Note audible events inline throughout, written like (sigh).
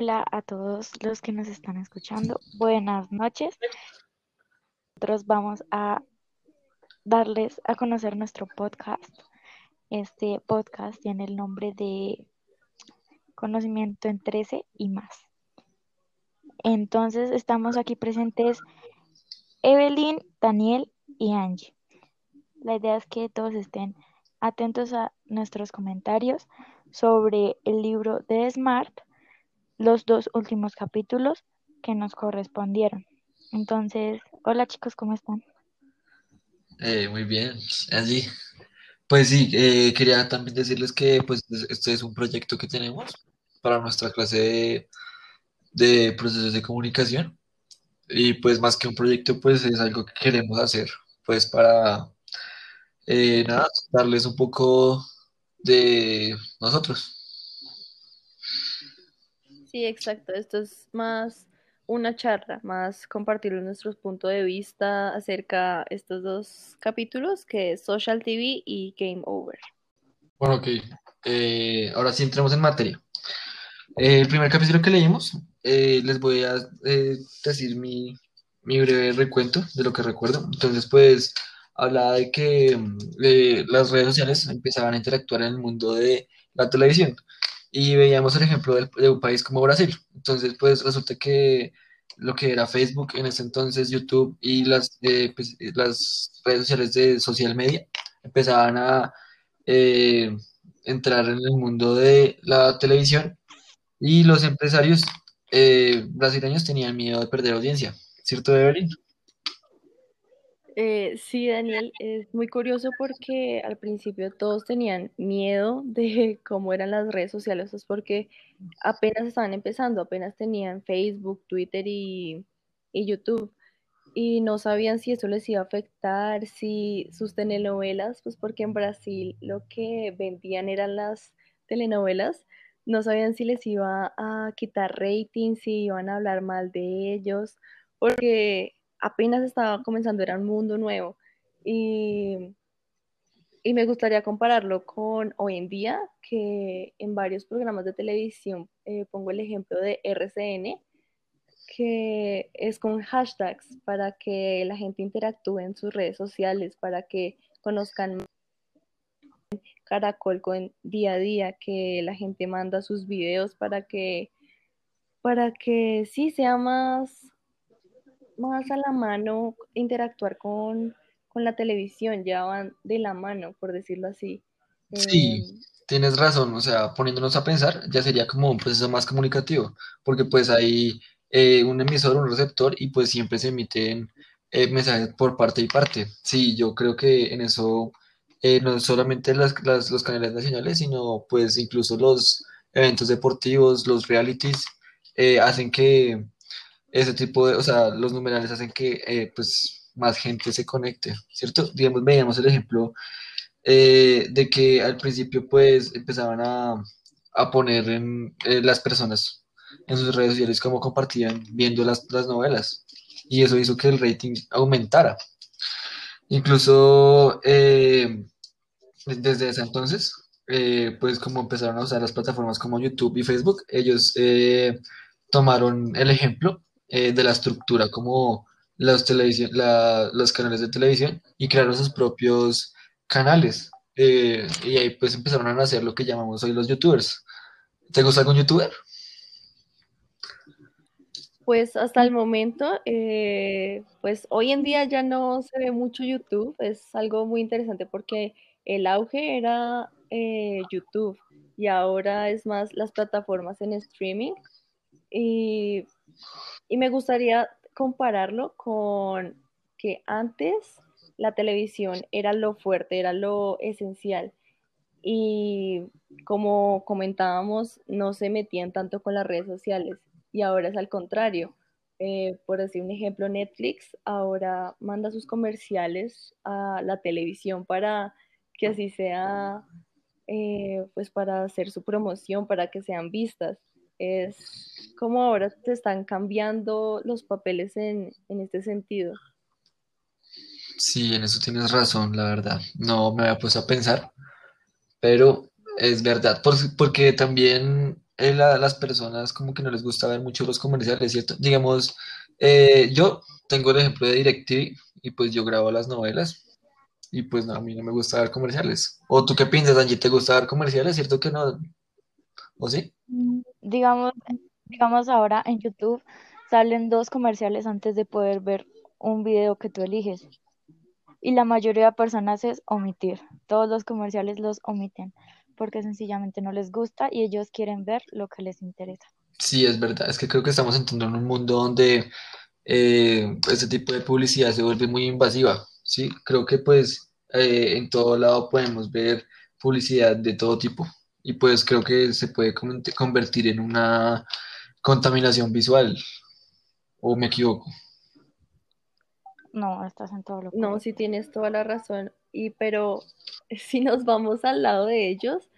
Hola a todos los que nos están escuchando. Buenas noches. Nosotros vamos a darles a conocer nuestro podcast. Este podcast tiene el nombre de Conocimiento en 13 y más. Entonces estamos aquí presentes Evelyn, Daniel y Angie. La idea es que todos estén atentos a nuestros comentarios sobre el libro de Smart, los dos últimos capítulos que nos correspondieron. Entonces, hola chicos, ¿cómo están? Eh, muy bien, Angie. Pues sí, eh, quería también decirles que pues este es un proyecto que tenemos para nuestra clase de, de procesos de comunicación y pues más que un proyecto pues es algo que queremos hacer pues para eh, nada, darles un poco de nosotros. Sí, exacto. Esto es más una charla, más compartir nuestros puntos de vista acerca de estos dos capítulos, que es Social TV y Game Over. Bueno, ok. Eh, ahora sí entremos en materia. Eh, el primer capítulo que leímos, eh, les voy a decir mi, mi breve recuento de lo que recuerdo. Entonces, pues, hablaba de que las redes sociales empezaban a interactuar en el mundo de la televisión y veíamos el ejemplo de, un país como Brasil. Entonces, pues resulta que lo que era Facebook en ese entonces, YouTube y las, eh, pues, las redes sociales de social media empezaban a eh, entrar en el mundo de la televisión y los empresarios eh, brasileños tenían miedo de perder audiencia, ¿cierto, Evelyn? Eh, sí, Daniel, es muy curioso porque al principio todos tenían miedo de (laughs) cómo eran las redes sociales, es porque apenas estaban empezando, apenas tenían Facebook, Twitter y, y YouTube y no sabían si eso les iba a afectar, si sus telenovelas, pues porque en Brasil lo que vendían eran las telenovelas, no sabían si les iba a quitar rating, si iban a hablar mal de ellos, porque apenas estaba comenzando, era un mundo nuevo. Y, y me gustaría compararlo con hoy en día, que en varios programas de televisión, eh, pongo el ejemplo de RCN, que es con hashtags para que la gente interactúe en sus redes sociales, para que conozcan Caracol con día a día, que la gente manda sus videos para que, para que sí sea más más a la mano interactuar con, la televisión, ya van de la mano, por decirlo así. Sí, em, tienes razón, o sea, poniéndonos a pensar, ya sería como un proceso más comunicativo, porque pues hay eh, un emisor, un receptor, y pues siempre se emiten eh, mensajes por parte y parte. Sí, yo creo que en eso eh, no solamente las, los canales nacionales, sino pues incluso los eventos deportivos, los realities, hacen que ese tipo de, o sea, los numerales hacen que eh, pues más gente se conecte, ¿cierto? Digamos, veíamos el ejemplo eh, de que al principio pues empezaban a, a poner en eh, las personas en sus redes sociales como compartían viendo las, las novelas y eso hizo que el rating aumentara. Incluso desde ese entonces, pues como empezaron a usar las plataformas como YouTube y Facebook, ellos tomaron el ejemplo eh, de la estructura como los, televisión, los canales de televisión y crearon sus propios canales. Eh, y ahí pues empezaron a nacer lo que llamamos hoy los youtubers. ¿Te gusta algún youtuber? Pues hasta el momento, eh, pues hoy en día ya no se ve mucho YouTube, es algo muy interesante porque el auge era YouTube y ahora es más las plataformas en streaming. Y y me gustaría compararlo con que antes la televisión era lo fuerte, era lo esencial. Y como comentábamos, no se metían tanto con las redes sociales. Y ahora es al contrario. Eh, por decir un ejemplo, Netflix ahora manda sus comerciales a la televisión para que así sea, eh, pues para hacer su promoción, para que sean vistas es como ahora te están cambiando los papeles en, este sentido. Sí, en eso tienes razón, la verdad. No me había puesto a pensar, pero es verdad, porque también eh, la- las personas como que no les gusta ver mucho los comerciales, ¿cierto? Digamos, eh, yo tengo el ejemplo de DirecTV y pues yo grabo las novelas y pues no, a mí no me gusta ver comerciales. ¿O tú qué piensas, Angie? ¿Te gusta ver comerciales? ¿Cierto que no? ¿O sí? Mm, Digamos, digamos ahora en YouTube salen dos comerciales antes de poder ver un video que tú eliges. Y la mayoría de personas es omitir. Todos los comerciales los omiten porque sencillamente no les gusta y ellos quieren ver lo que les interesa. Sí, es verdad. Es que creo que estamos entrando en un mundo donde eh, este tipo de publicidad se vuelve muy invasiva, ¿sí? Creo que pues eh, en todo lado podemos ver publicidad de todo tipo y pues creo que se puede con- convertir en una contaminación visual, ¿o me equivoco? No, estás en todo lo No, correcto. sí tienes toda la razón. Y pero (laughs) si nos vamos al lado de ellos,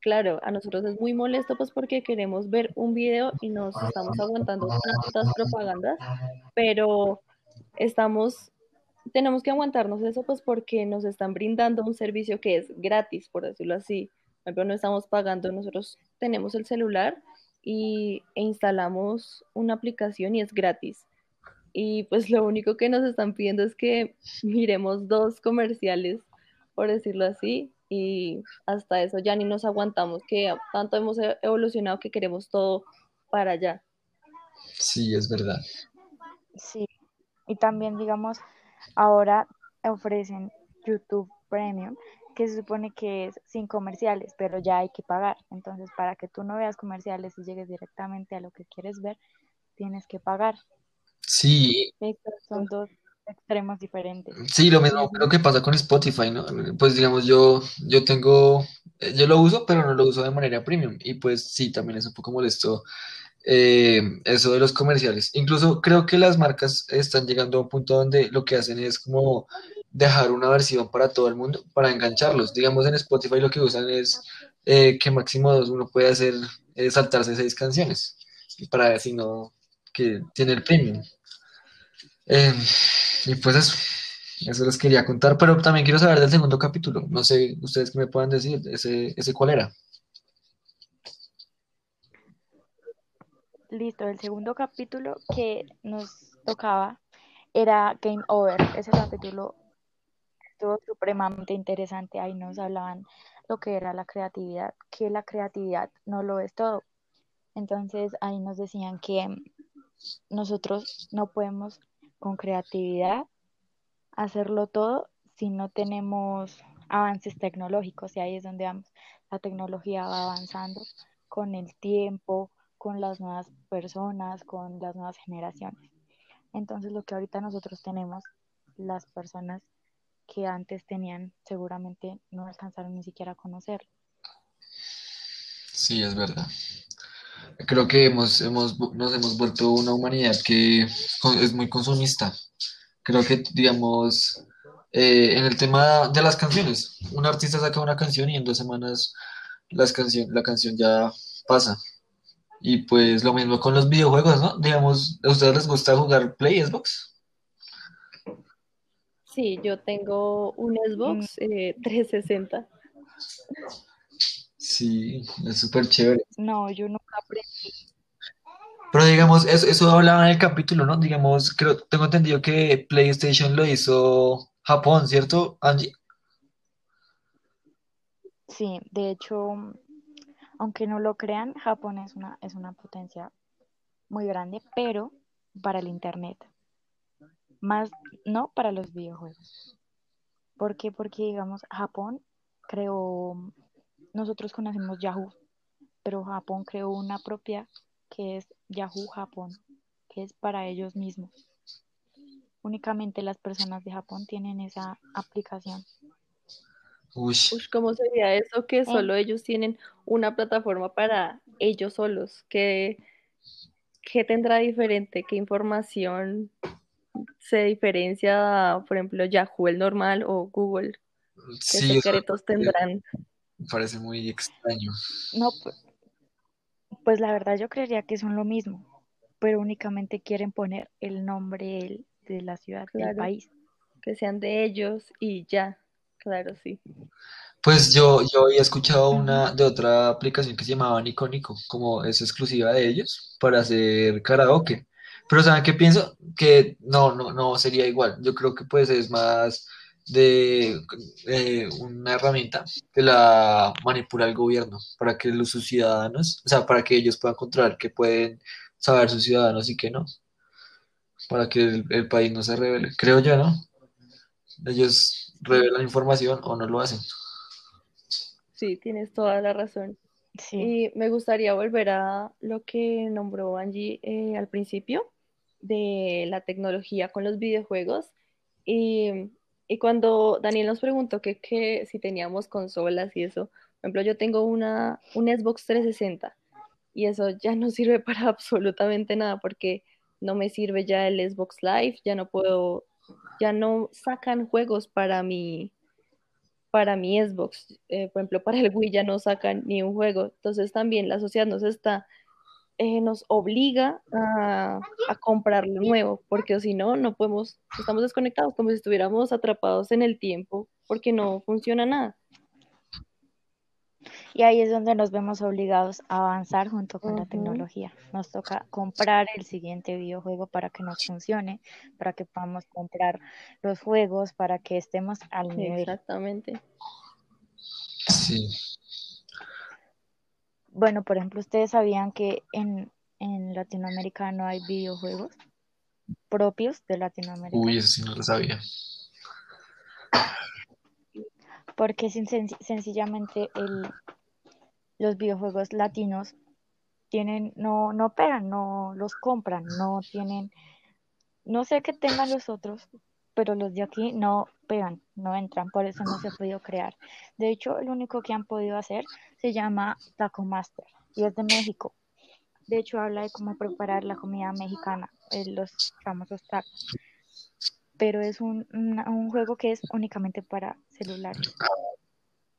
claro, a nosotros es muy molesto pues porque queremos ver un video y nos estamos aguantando tantas propagandas, pero estamos, tenemos que aguantarnos eso pues porque nos están brindando un servicio que es gratis, por decirlo así. Por ejemplo, no estamos pagando, nosotros tenemos el celular y, e instalamos una aplicación y es gratis. Y pues lo único que nos están pidiendo es que miremos dos comerciales, por decirlo así, y hasta eso ya ni nos aguantamos, que tanto hemos e- evolucionado que queremos todo para allá. Sí, es verdad. Sí. Y también, digamos, ahora ofrecen YouTube Premium, que se supone que es sin comerciales, pero ya hay que pagar. Entonces, para que tú no veas comerciales y llegues directamente a lo que quieres ver, tienes que pagar. Sí, Son dos extremos diferentes. Sí, lo mismo creo que pasa con Spotify, ¿no? Pues digamos, yo, yo tengo, eh, yo lo uso, pero no lo uso de manera premium. Y pues sí, también es un poco molesto eh, eso de los comerciales. Incluso creo que las marcas están llegando a un punto donde lo que hacen es como dejar una versión para todo el mundo, para engancharlos. Digamos, en Spotify lo que usan es eh, que máximo uno puede hacer eh, saltarse seis canciones, para así no, que tiene el premium. Eh, y pues eso, eso les quería contar, pero también quiero saber del segundo capítulo. No sé, ustedes qué me puedan decir, ese, ese cuál era. Listo, el segundo capítulo que nos tocaba era Game Over. Ese capítulo estuvo supremamente interesante. Ahí nos hablaban lo que era la creatividad, que la creatividad no lo es todo. Entonces ahí nos decían que nosotros no podemos con creatividad hacerlo todo si no tenemos avances tecnológicos y ahí es donde vamos. La tecnología va avanzando con el tiempo, con las nuevas personas, con las nuevas generaciones. Entonces lo que ahorita nosotros tenemos, las personas que antes tenían seguramente no alcanzaron ni siquiera a conocer. Sí, es verdad. Creo que hemos, hemos, nos hemos vuelto una humanidad que es muy consumista. Creo que, digamos, eh, en el tema de las canciones, un artista saca una canción y en dos semanas las canción, la canción ya pasa. Y pues lo mismo con los videojuegos, ¿no? Digamos, ¿a ustedes les gusta jugar Play, Xbox? Sí, yo tengo un Mm, Xbox eh, 360. Sí, es súper chévere. no, yo nunca aprendí. Pero digamos, eso, eso hablaba en el capítulo, ¿no? Digamos, creo, tengo entendido que PlayStation lo hizo Japón, ¿cierto, Angie? Sí, de hecho, aunque no lo crean, Japón es una, es una potencia muy grande, pero para el Internet, más no para los videojuegos. ¿Por qué? Porque, digamos, Japón creó, nosotros conocemos Yahoo, pero Japón creó una propia que es Yahoo Japón, que es para ellos mismos. Únicamente las personas de Japón tienen esa aplicación. Uy, Ush, ¿cómo sería eso que solo ellos tienen una plataforma para ellos solos? ¿Qué, qué tendrá diferente? ¿Qué información se diferencia, por ejemplo, Yahoo el normal o Google? ¿Qué sí, secretos tendrán? me parece muy extraño. no, pues, pues la verdad yo creería que son lo mismo, pero únicamente quieren poner el nombre de la ciudad, del país. que sean de ellos y ya. Claro, sí. Pues yo, yo había escuchado una de otra aplicación que se llamaba Nico Nico, como es exclusiva de ellos, para hacer karaoke. Pero ¿saben qué pienso? Que no, no, no sería igual. Yo creo que pues es más de eh, una herramienta que la manipula el gobierno para que los sus ciudadanos, o sea, para que ellos puedan controlar qué pueden saber sus ciudadanos y qué no, para que el, el país no se revele. Creo yo, ¿no? Ellos revelan información o no lo hacen. Sí, tienes toda la razón. Sí, Y me gustaría volver a lo que nombró Angie eh, al principio de la tecnología con los videojuegos. Y, y cuando Daniel nos preguntó que, que si teníamos consolas y eso, por ejemplo, yo tengo una, un Xbox 360 y eso ya no (laughs) sirve para absolutamente nada porque no me sirve ya el Xbox Live, ya no puedo, ya no sacan juegos para mi, para mi Xbox. Eh, por ejemplo, para el Wii ya no sacan ni un juego. Entonces también la sociedad nos está eh, nos obliga a, a comprar lo nuevo, porque si no, no podemos, estamos desconectados, como si estuviéramos atrapados en el tiempo, porque no funciona nada. y ahí es donde nos vemos obligados a avanzar junto con la tecnología. Nos toca comprar el siguiente videojuego para que nos funcione, para que podamos comprar los juegos, para que estemos al nivel. exactamente. Sí. Bueno, por ejemplo, ¿ustedes sabían que en, en Latinoamérica no hay videojuegos propios de Latinoamérica? Uy, eso sí no lo sabía. Porque sen- sencillamente el, los videojuegos latinos tienen, no, no pegan, no los compran, no tienen, no sé qué tengan los otros, pero los de aquí no pegan, no entran, por eso no se ha podido crear. De hecho, el único que han podido hacer se llama Taco Master y es de México. De hecho, habla de cómo preparar la comida mexicana, eh, los famosos tacos, pero es un, una- un juego que es únicamente para celulares.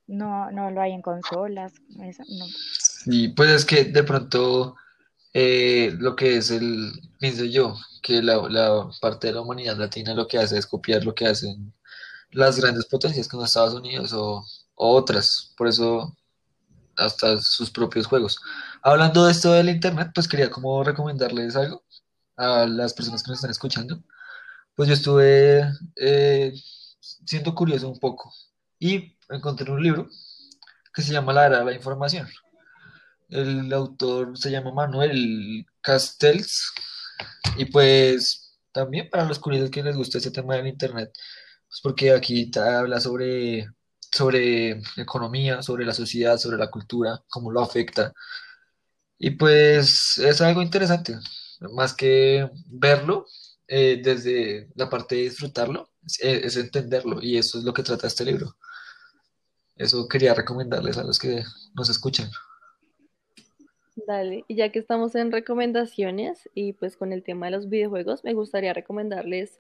No, no lo hay en consolas, no. Sí, pues es que de pronto eh, lo que es el, pienso yo, que la, la parte de la humanidad latina lo que hace es copiar lo que hacen las grandes potencias como Estados Unidos o, otras, por eso hasta sus propios juegos. Hablando de esto del internet, pues quería como recomendarles algo a las personas que nos están escuchando. Pues yo estuve eh, siendo curioso un poco y encontré un libro que se llama La Era de la Información. El autor se llama Manuel Castells y pues también para los curiosos que les gusta ese tema del internet, pues porque aquí te habla sobre, sobre economía, sobre la sociedad, sobre la cultura, cómo lo afecta. Y pues es algo interesante, más que verlo eh, desde la parte de disfrutarlo, es, es entenderlo y eso es lo que trata este libro. Eso quería recomendarles a los que nos escuchan. Dale, y ya que estamos en recomendaciones y pues con el tema de los videojuegos, me gustaría recomendarles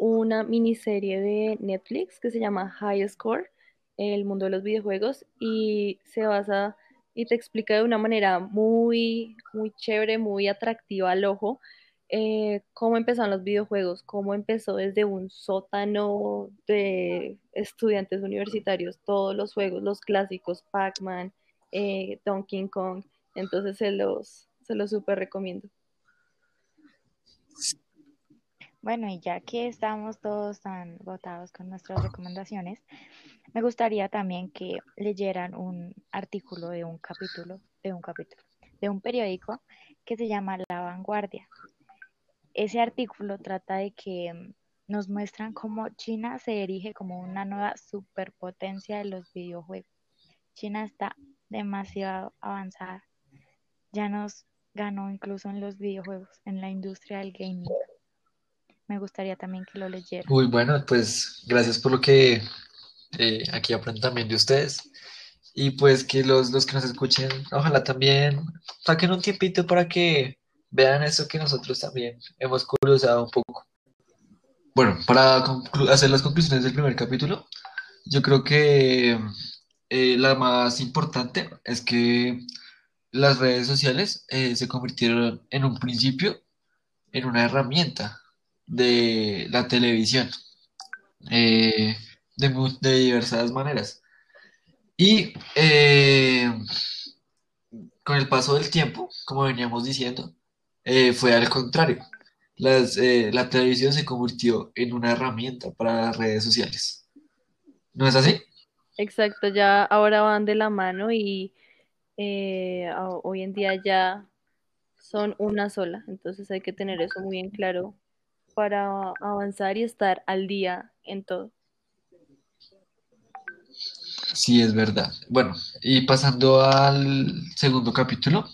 una miniserie de Netflix que se llama High Score, el mundo de los videojuegos, y se basa y te explica de una manera muy, muy chévere, muy atractiva al ojo, eh, cómo empezaron los videojuegos, cómo empezó desde un sótano de estudiantes universitarios, todos los juegos, los clásicos, Pac-Man, eh, Donkey Kong. Entonces se los, se los súper recomiendo. Bueno, y ya que estamos todos tan votados con nuestras recomendaciones, me gustaría también que leyeran un artículo de un capítulo, de un capítulo, de un periódico que se llama La Vanguardia. Ese artículo trata de que mm, nos muestran cómo China se erige como una nueva superpotencia de los videojuegos. China está demasiado avanzada. Ya nos ganó incluso en los videojuegos, en la industria del gaming. Me gustaría también que lo leyeran. Uy, bueno, pues gracias por lo que eh, aquí aprendo también de ustedes. Y pues que los, los que nos escuchen, ojalá también saquen un tiempito para que vean eso que nosotros también hemos curiosado un poco. Bueno, para hacer las conclusiones del primer capítulo, yo creo que eh, la más importante es que las redes sociales eh, se convirtieron en un principio en una herramienta de la televisión. Eh, de, diversas maneras. Y eh, con el paso del tiempo, como veníamos diciendo, eh, fue al contrario. Las, eh, la televisión se convirtió en una herramienta para las redes sociales. ¿No es así? Exacto, ya ahora van de la mano y hoy en día ya son una sola, entonces hay que tener eso muy en claro para avanzar y estar al día en todo. Sí, es verdad. Bueno, y pasando al segundo capítulo,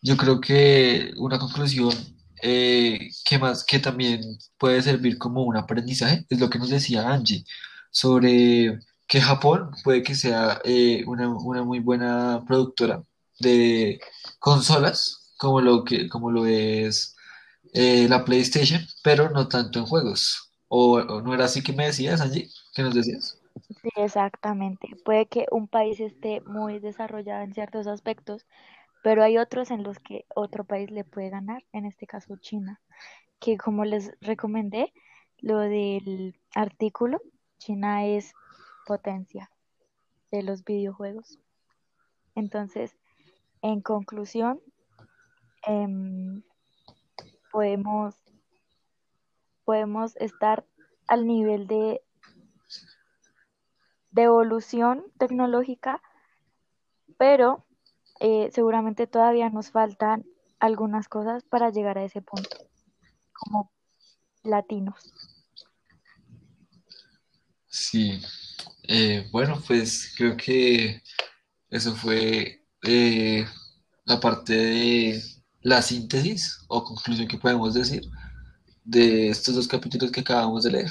yo creo que una conclusión eh, que más que también puede servir como un aprendizaje es lo que nos decía Angie sobre que Japón puede que sea eh, una, una muy buena productora de consolas como lo que como lo es eh, la PlayStation, pero no tanto en juegos. O, no era así que me decías, Angie, ¿qué nos decías? Sí, exactamente. Puede que un país esté muy desarrollado en ciertos aspectos, pero hay otros en los que otro país le puede ganar, en este caso China, que como les recomendé, lo del artículo, China es potencia de los videojuegos. Entonces, en conclusión, em, podemos, podemos estar al nivel de, de evolución tecnológica, pero eh, seguramente todavía nos faltan algunas cosas para llegar a ese punto, como latinos. Sí, eh, bueno, pues creo que eso fue eh, la parte de la síntesis o conclusión que podemos decir de estos dos capítulos que acabamos de leer.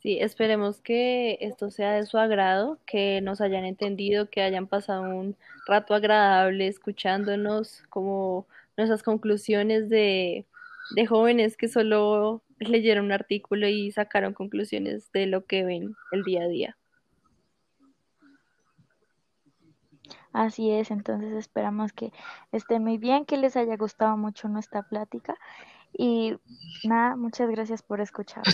Sí, esperemos que esto sea de su agrado, que nos hayan entendido, que hayan pasado un rato agradable escuchándonos, como nuestras conclusiones de, de jóvenes que solo leyeron un artículo y sacaron conclusiones de lo que ven el día a día. Así es, entonces esperamos que estén muy bien, que les haya gustado mucho nuestra plática y nada, muchas gracias por escuchar.